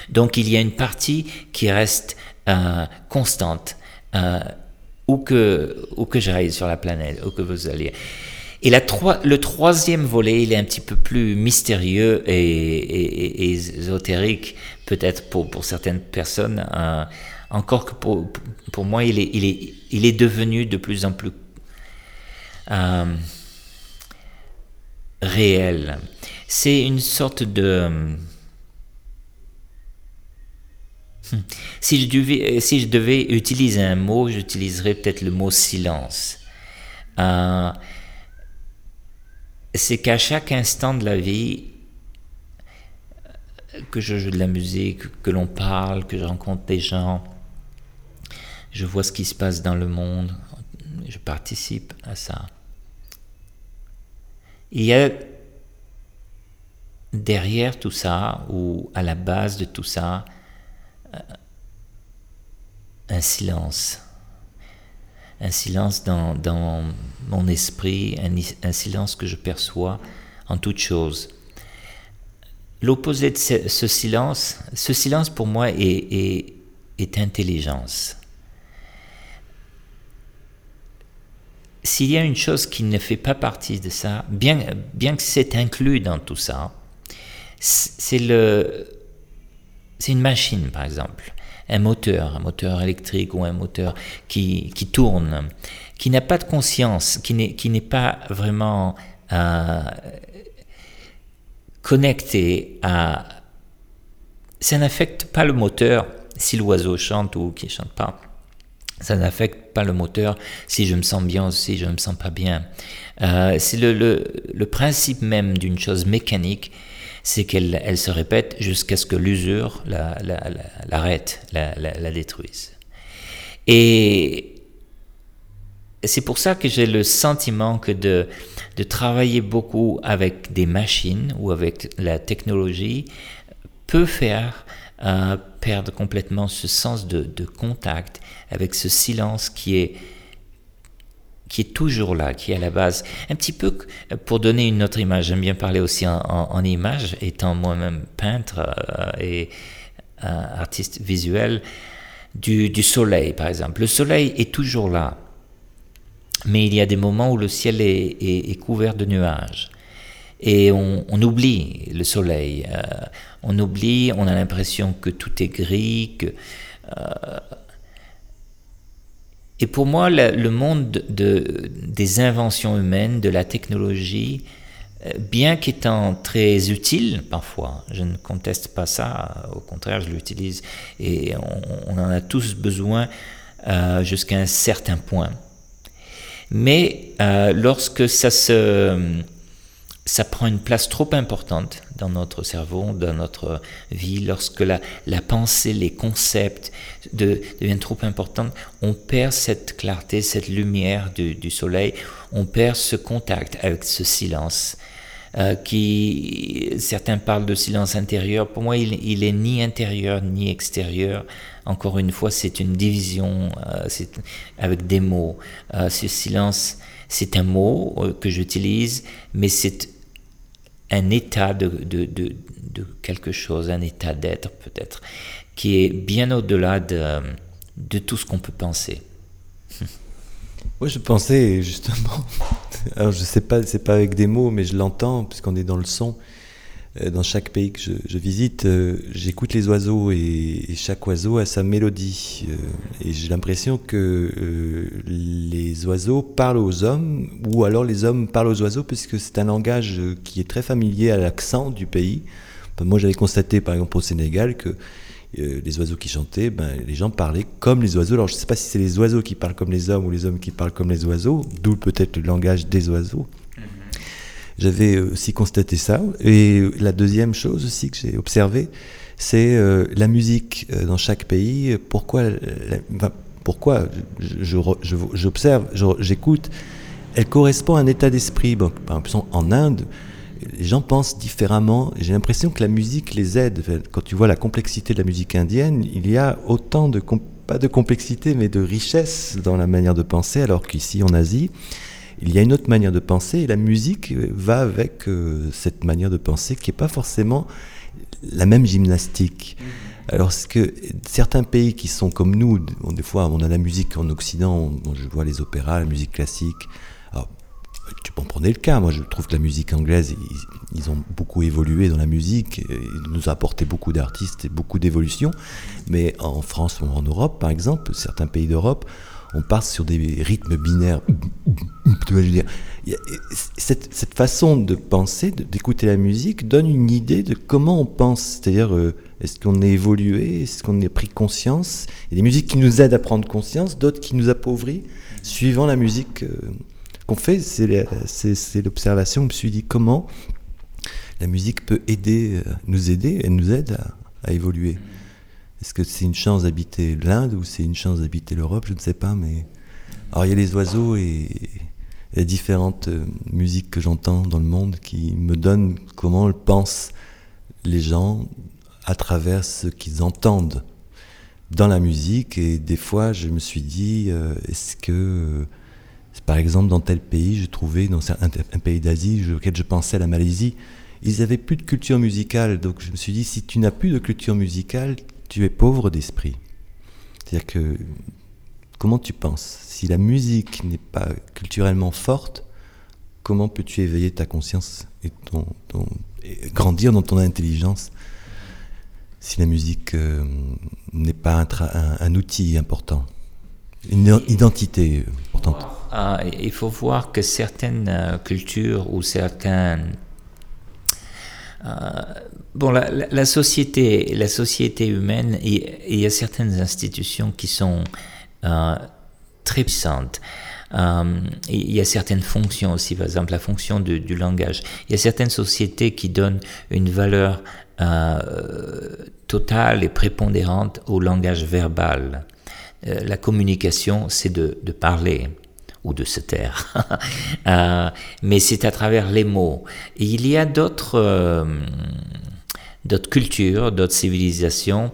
Donc il y a une partie qui reste euh, constante, euh, où que, où que j'aille sur la planète, où que vous allez. Et la le troisième volet, il est un petit peu plus mystérieux et, et, ésotérique, peut-être pour, pour certaines personnes. Encore que pour, pour moi, il est, il, est, il est devenu de plus en plus euh, réel. C'est une sorte de... Hmm, si je, devais, si je devais utiliser un mot, j'utiliserais peut-être le mot silence. Euh, c'est qu'à chaque instant de la vie, que je joue de la musique, que l'on parle, que je rencontre des gens, je vois ce qui se passe dans le monde, je participe à ça. Il y a derrière tout ça, ou à la base de tout ça, euh, un silence. Un silence dans, mon esprit, un, silence que je perçois en toute chose. L'opposé de ce, silence, ce silence pour moi est intelligence. S'il y a une chose qui ne fait pas partie de ça, bien, bien que c'est inclus dans tout ça, c'est le, c'est une machine par exemple, un moteur, un moteur électrique ou un moteur qui, qui tourne, qui n'a pas de conscience, qui n'est, qui n'est pas vraiment euh, connecté à, ça n'affecte pas le moteur si l'oiseau chante ou qui chante pas ça n'affecte pas le moteur si je me sens bien ou si je ne me sens pas bien. Euh, c'est le, principe même d'une chose mécanique, c'est qu'elle elle se répète jusqu'à ce que l'usure l'arrête, la, la, détruise. Et c'est pour ça que j'ai le sentiment que de travailler beaucoup avec des machines ou avec la technologie peut faire euh, perdre complètement ce sens de, contact avec ce silence qui est qui est toujours là, qui est à la base. Un petit peu pour donner une autre image, j'aime bien parler aussi en, en, image, étant moi-même peintre euh, et euh, artiste visuel, du, soleil par exemple. Le soleil est toujours là, mais il y a des moments où le ciel est couvert de nuages et on, oublie le soleil. Euh, on oublie, on a l'impression que tout est gris. Que, euh, et pour moi, le, monde de, des inventions humaines, de la technologie, euh, bien qu'étant très utile parfois, je ne conteste pas ça, au contraire, je l'utilise et on, en a tous besoin jusqu'à un certain point. Mais lorsque ça se ça prend une place trop importante dans notre cerveau, dans notre vie. Lorsque la, pensée, les concepts de, deviennent trop importants, on perd cette clarté, cette lumière du, soleil, on perd ce contact avec ce silence. Euh, qui certains parlent de silence intérieur. Pour moi, il, il est ni intérieur ni extérieur. Encore une fois, c'est une division euh, avec des mots. Euh, ce silence, c'est un mot que j'utilise, mais c'est un état de, de, de, quelque chose, un état d'être peut-être, qui est bien au-delà de, de tout ce qu'on peut penser. Moi, je pensais justement, *laughs* alors je sais pas, c'est pas avec des mots, mais je l'entends puisqu'on est dans le son. Euh, dans chaque pays que je, visite, euh, j'écoute les oiseaux et, chaque oiseau a sa mélodie. Euh, et j'ai l'impression que les oiseaux parlent aux hommes ou alors les hommes parlent aux oiseaux puisque c'est un langage qui est très familier à l'accent du pays. Moi, j'avais constaté par exemple au Sénégal que les oiseaux qui chantaient, ben, les gens parlaient comme les oiseaux. Alors je ne sais pas si c'est les oiseaux qui parlent comme les hommes ou les hommes qui parlent comme les oiseaux, d'où peut-être le langage des oiseaux. J'avais aussi constaté ça. Et la deuxième chose aussi que j'ai observé, c'est euh, la musique euh, dans chaque pays. Pourquoi, pourquoi j'observe, j'écoute, elle correspond à un état d'esprit. Par exemple, en Inde, les gens pensent différemment. J'ai l'impression que la musique les aide. Quand tu vois la complexité de la musique indienne, il y a autant de pas de complexité, mais de richesse dans la manière de penser, alors qu'ici en Asie, il y a une autre manière de penser et la musique va avec euh, cette manière de penser qui n'est pas forcément la même gymnastique. Alors que certains pays qui sont comme nous, des fois on a la musique en Occident, je vois les opéras, la musique classique. tu peux en prendre le cas, moi je trouve que la musique anglaise, ils, ont beaucoup évolué dans la musique, ils nous ont apporté beaucoup d'artistes et beaucoup d'évolution. Mais en France ou en Europe, par exemple, certains pays d'Europe, on part sur des rythmes binaires. cette, façon de penser, d'écouter la musique, donne une idée de comment on pense. C'est-à-dire, euh, est-ce qu'on est évolué, est-ce qu'on a pris conscience? Il y a des musiques qui nous aident à prendre conscience, d'autres qui nous appauvrissent, suivant la musique euh, qu'on fait. C'est l'observation. Je me suis dit comment la musique peut aider, euh, nous aider, elle nous aide à évoluer? Est-ce que c'est une chance d'habiter l'Inde ou c'est une chance d'habiter l'Europe? Je ne sais pas, mais. Alors il y a les oiseaux et, les différentes euh, musiques que j'entends dans le monde qui me donnent comment pensent les gens à travers ce qu'ils entendent dans la musique. Et des fois, je me suis dit, euh, est-ce que, euh, par exemple, dans tel pays, je trouvais, dans un, un pays d'Asie auquel je pensais, la Malaisie, ils avaient plus de culture musicale. Donc je me suis dit, si tu n'as plus de culture musicale, tu es pauvre d'esprit. C'est-à-dire que comment tu penses? Si la musique n'est pas culturellement forte, comment peux-tu éveiller ta conscience et, ton, grandir dans ton intelligence si la musique euh, n'est pas un, outil important, une identité importante. Ah, Il faut voir que certaines euh, cultures ou certains euh, bon, la, société, la société humaine, il y a certaines institutions qui sont euh, très puissantes. Euh, il y a certaines fonctions aussi, par exemple la fonction du, langage. Il y a certaines sociétés qui donnent une valeur totale et prépondérante au langage verbal. la communication, c'est de, parler ou de se taire. *laughs* Euh, mais c'est à travers les mots. il y a d'autres euh, d'autres cultures, d'autres civilisations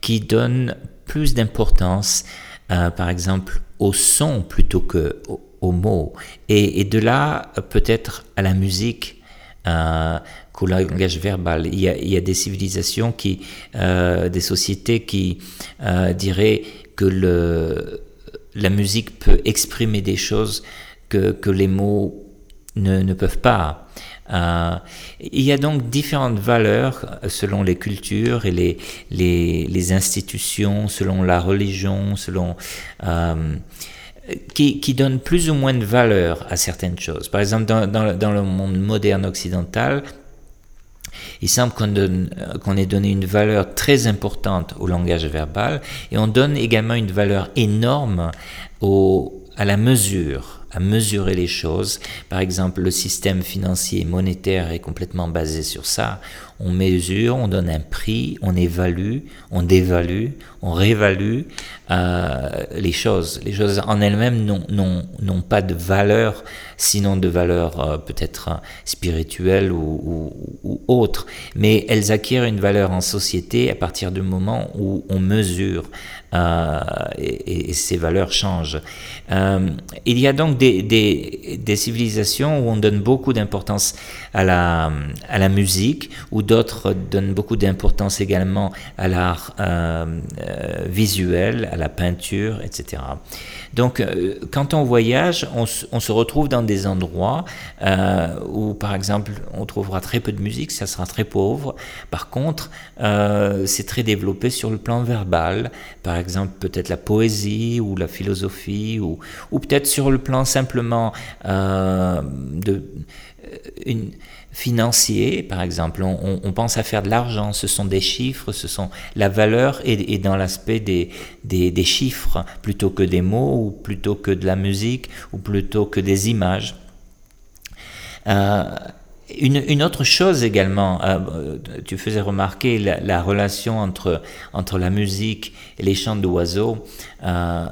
qui donnent plus d'importance, euh, par exemple, au son plutôt que aux, mots. Et, de là, peut-être à la musique. qu'au langage verbal. Il y, a, des civilisations qui, des sociétés qui diraient que la musique peut exprimer des choses que, les mots ne peuvent pas. Euh, il y a donc différentes valeurs selon les cultures et les, les, institutions, selon la religion, selon... Euh, qui, qui, donnent plus ou moins de valeur à certaines choses. Par exemple, dans, dans, le monde moderne occidental, il semble qu'on ait donné une valeur très importante au langage verbal et on donne également une valeur énorme au, à la mesure à mesurer les choses. Par exemple, le système financier et monétaire est complètement basé sur ça. On mesure, on donne un prix, on évalue, on dévalue, on réévalue euh, les choses. Les choses en elles-mêmes n'ont pas de valeur, sinon de valeur euh, peut-être spirituelle ou, ou, autre. Mais elles acquièrent une valeur en société à partir du moment où on mesure euh, et, et, ces valeurs changent. Euh, il y a donc des, des, civilisations où on donne beaucoup d'importance à la, à la musique, où d'autres donnent beaucoup d'importance également à l'art euh, visuel, à la peinture, etc. Donc, quand on voyage, on, on, se retrouve dans des endroits où, par exemple, on trouvera très peu de musique, ça sera très pauvre. Par contre, c'est très développé sur le plan verbal. Par exemple, peut-être la poésie ou la philosophie, ou, ou peut-être sur le plan simplement euh, de une, financier, par exemple. On, pense à faire de l'argent, ce sont des chiffres, ce sont la valeur est, dans l'aspect des, des, chiffres plutôt que des mots, ou plutôt que de la musique, ou plutôt que des images. Euh, une, autre chose également, euh, tu faisais remarquer la, relation entre, entre la musique et les chants d'oiseaux. Euh,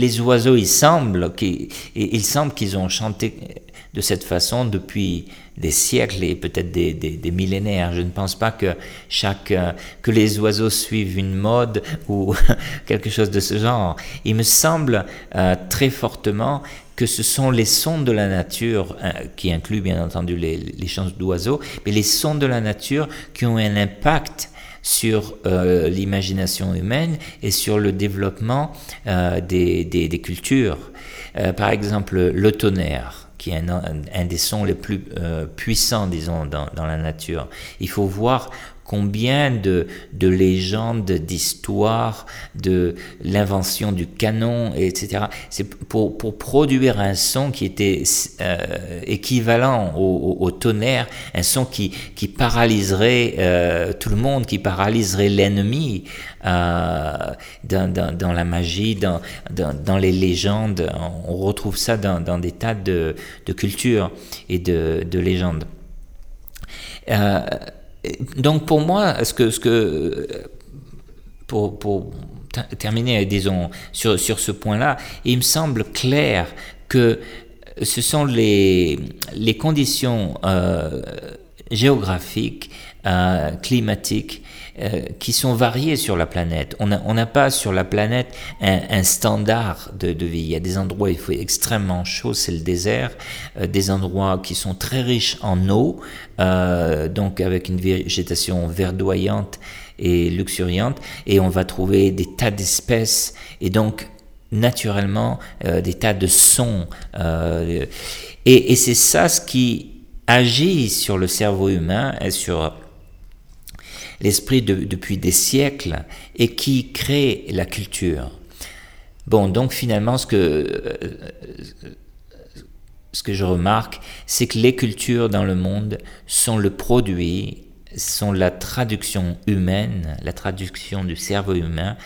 les oiseaux, il semble qu'ils qu'ils ont chanté de cette façon depuis des siècles et peut-être des, millénaires. Je ne pense pas que chaque euh, que les oiseaux suivent une mode ou *laughs* quelque chose de ce genre. Il me semble très fortement que ce sont les sons de la nature, euh, qui incluent bien entendu les chants d'oiseaux, mais les sons de la nature qui ont un impact sur euh, l'imagination humaine et sur le développement euh, des, des, cultures. par exemple, le tonnerre qui est un, un, des sons les plus puissants, disons, dans, dans, la nature. Il faut voir combien de, de légendes, d'histoires, de l'invention du canon, etc. C'est pour, pour, produire un son qui était euh, équivalent au, tonnerre, un son qui, qui paralyserait euh, tout le monde, qui paralyserait l'ennemi euh, dans, dans, la magie, dans, dans, les légendes. On retrouve ça dans, des tas de, de cultures et de, de légendes. Donc pour moi, ce que, pour terminer, disons, sur, sur ce point-là, il me semble clair que ce sont les, les conditions euh, géographiques, euh, climatiques, euh, qui sont variées sur la planète. On n'a pas sur la planète un, standard de, vie. Il y a des endroits où il fait extrêmement chaud, c'est le désert, euh, des endroits qui sont très riches en eau, euh, donc avec une végétation verdoyante et luxuriante, et on va trouver des tas d'espèces, et donc naturellement des tas de sons. et c'est ça ce qui agit sur le cerveau humain et sur l'esprit depuis des siècles et qui crée la culture. Bon, donc finalement, ce que, euh, ce que je remarque, c'est que les cultures dans le monde sont le produit, sont la traduction humaine, la traduction du cerveau humain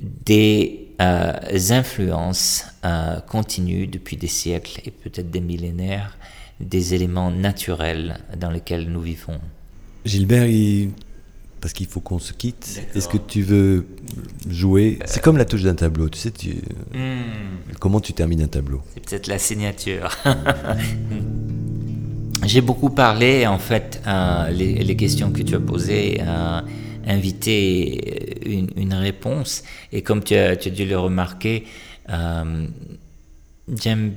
des euh, influences euh, continues depuis des siècles et peut-être des millénaires des éléments naturels dans lesquels nous vivons. Gilbert, parce qu'il faut qu'on se quitte, est-ce que tu veux jouer? C'est comme la touche d'un tableau, tu sais, hmm. comment tu termines un tableau? C'est peut-être la signature. *laughs* *laughs* J'ai beaucoup parlé, en fait, euh, les, questions que tu as posées, euh, invité une, réponse, et comme tu as, tu as dû le remarquer, euh, j'aime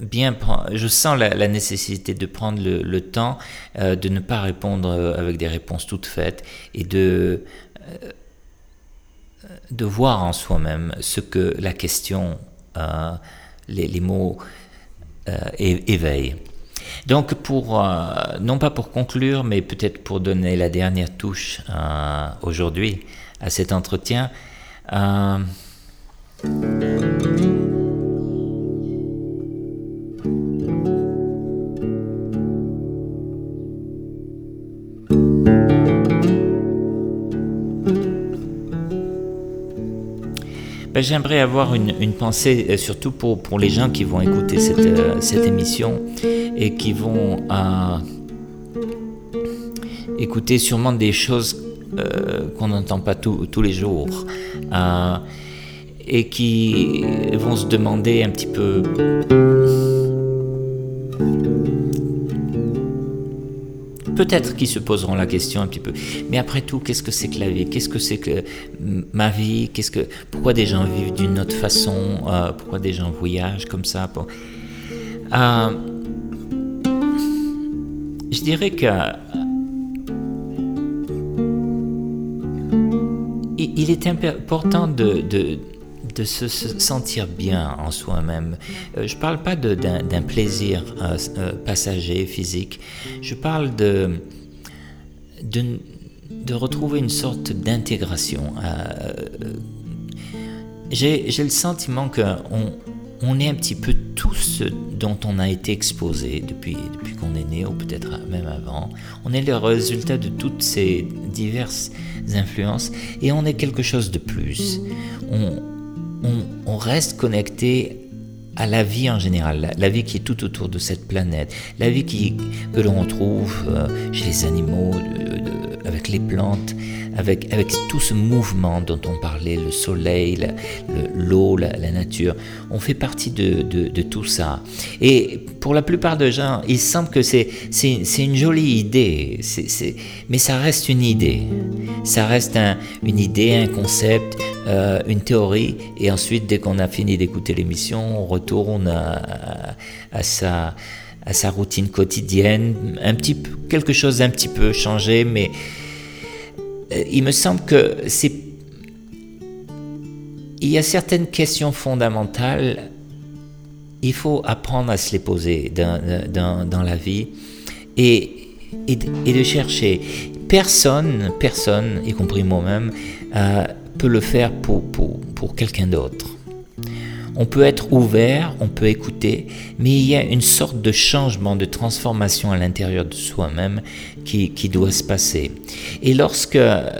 bien je sens la, nécessité de prendre le, temps euh, de ne pas répondre euh, avec des réponses toutes faites et de euh, de voir en soi-même ce que la question les, mots éveillent. Donc pour non pas pour conclure mais peut-être pour donner la dernière touche aujourd'hui à cet entretien J'aimerais avoir une, pensée, euh, surtout pour, pour, les gens qui vont écouter cette, euh, cette émission et qui vont euh, écouter sûrement des choses qu'on n'entend pas tous les jours et qui vont se demander un petit peu peut-être qu'ils se poseront la question un petit peu. Mais après tout, qu'est-ce que c'est que la vie? Qu'est-ce que c'est que ma vie? Qu'est-ce que pourquoi des gens vivent d'une autre façon? Euh, Pourquoi des gens voyagent comme ça? Euh, Je dirais que il est important de de se, sentir bien en soi-même. Euh, je ne parle pas d'un plaisir euh, euh, passager, physique. Je parle de, de, retrouver une sorte d'intégration. J'ai le sentiment qu'on on est un petit peu tout ce dont on a été exposé depuis, depuis qu'on est né, ou peut-être même avant. On est le résultat de toutes ces diverses influences et on est quelque chose de plus. On, on, reste connecté à la vie en général, la, vie qui est tout autour de cette planète, la vie qui, que l'on retrouve euh, chez les animaux, avec les plantes, avec, tout ce mouvement dont on parlait, le soleil, l'eau, la, nature. On fait partie de, tout ça. Et pour la plupart des gens, il semble que c'est une jolie idée, mais ça reste une idée. Ça reste un, une idée, un concept, euh, une théorie, et ensuite, dès qu'on a fini d'écouter l'émission, on retourne à, sa, à sa routine quotidienne, un petit, quelque chose d'un petit peu changé, mais euh, il me semble que c'est... Il y a certaines questions fondamentales, il faut apprendre à se les poser dans, dans, la vie et, et, de chercher. Personne, personne, y compris moi-même, euh, peut le faire pour, pour, pour quelqu'un d'autre. On peut être ouvert, on peut écouter, mais il y a une sorte de changement, de transformation à l'intérieur de soi-même qui, qui, doit se passer. Et lorsque euh,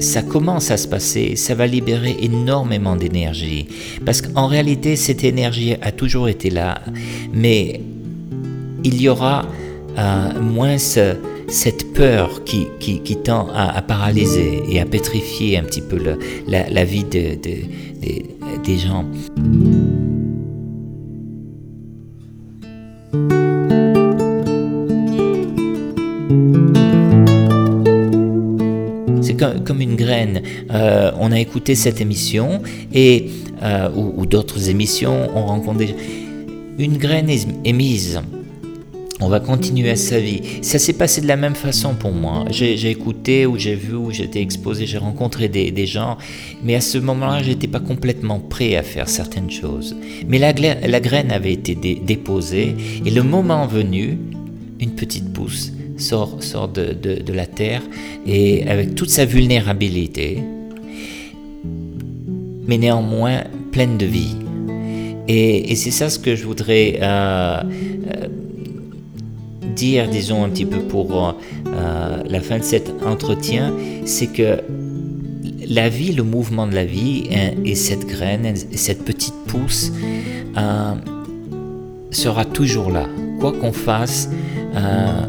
ça commence à se passer, ça va libérer énormément d'énergie. Parce qu'en réalité, cette énergie a toujours été là, mais il y aura euh, moins ce, cette peur qui, qui, tend à, paralyser et à pétrifier un petit peu la, vie de, de, de, des gens. C'est comme, une graine. Euh, on a écouté cette émission et, euh, ou, ou d'autres émissions, on rencontre des... Une graine est émise on va continuer sa vie. Ça s'est passé de la même façon pour moi. J'ai écouté ou j'ai vu ou j'étais exposé, j'ai rencontré des, gens, mais à ce moment-là, j'étais pas complètement prêt à faire certaines choses. Mais la, graine avait été déposée et le moment venu, une petite pousse sort, de, la terre et avec toute sa vulnérabilité, mais néanmoins pleine de vie. Et, et c'est ça ce que je voudrais euh, euh, dire, disons un petit peu pour euh, la fin de cet entretien, c'est que la vie, le mouvement de la vie hein, et cette graine, cette petite pousse euh, sera toujours là. Quoi qu'on fasse, euh,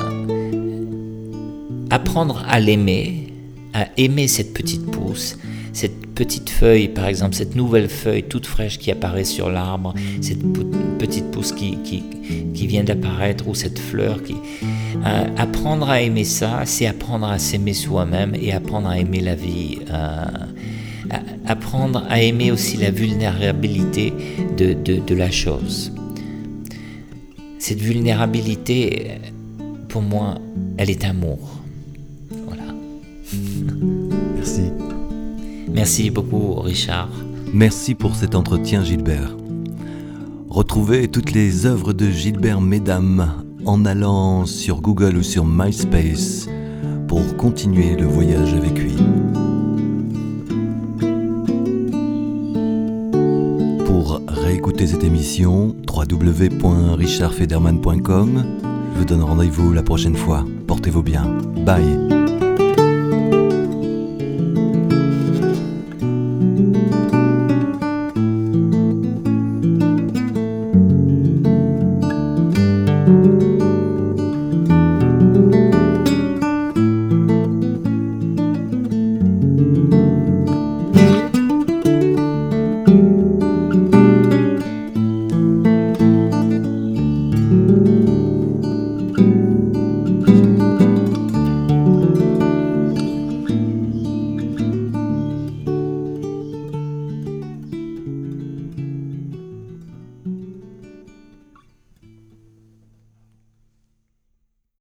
apprendre à l'aimer, à aimer cette petite pousse, cette petite feuille, par exemple, cette nouvelle feuille toute fraîche qui apparaît sur l'arbre, cette petite pousse qui, qui, vient d'apparaître, ou cette fleur qui... Euh, apprendre à aimer ça, c'est apprendre à s'aimer soi-même et apprendre à aimer la vie. Euh, apprendre à aimer aussi la vulnérabilité de, de, de la chose. Cette vulnérabilité, pour moi, elle est amour. Merci beaucoup, Richard. Merci pour cet entretien, Gilbert. Retrouvez toutes les œuvres de Gilbert Mesdames en allant sur Google ou sur MySpace pour continuer le voyage avec lui. Pour réécouter cette émission, www.richardfederman.com. Je vous donne rendez-vous la prochaine fois. Portez-vous bien. Bye.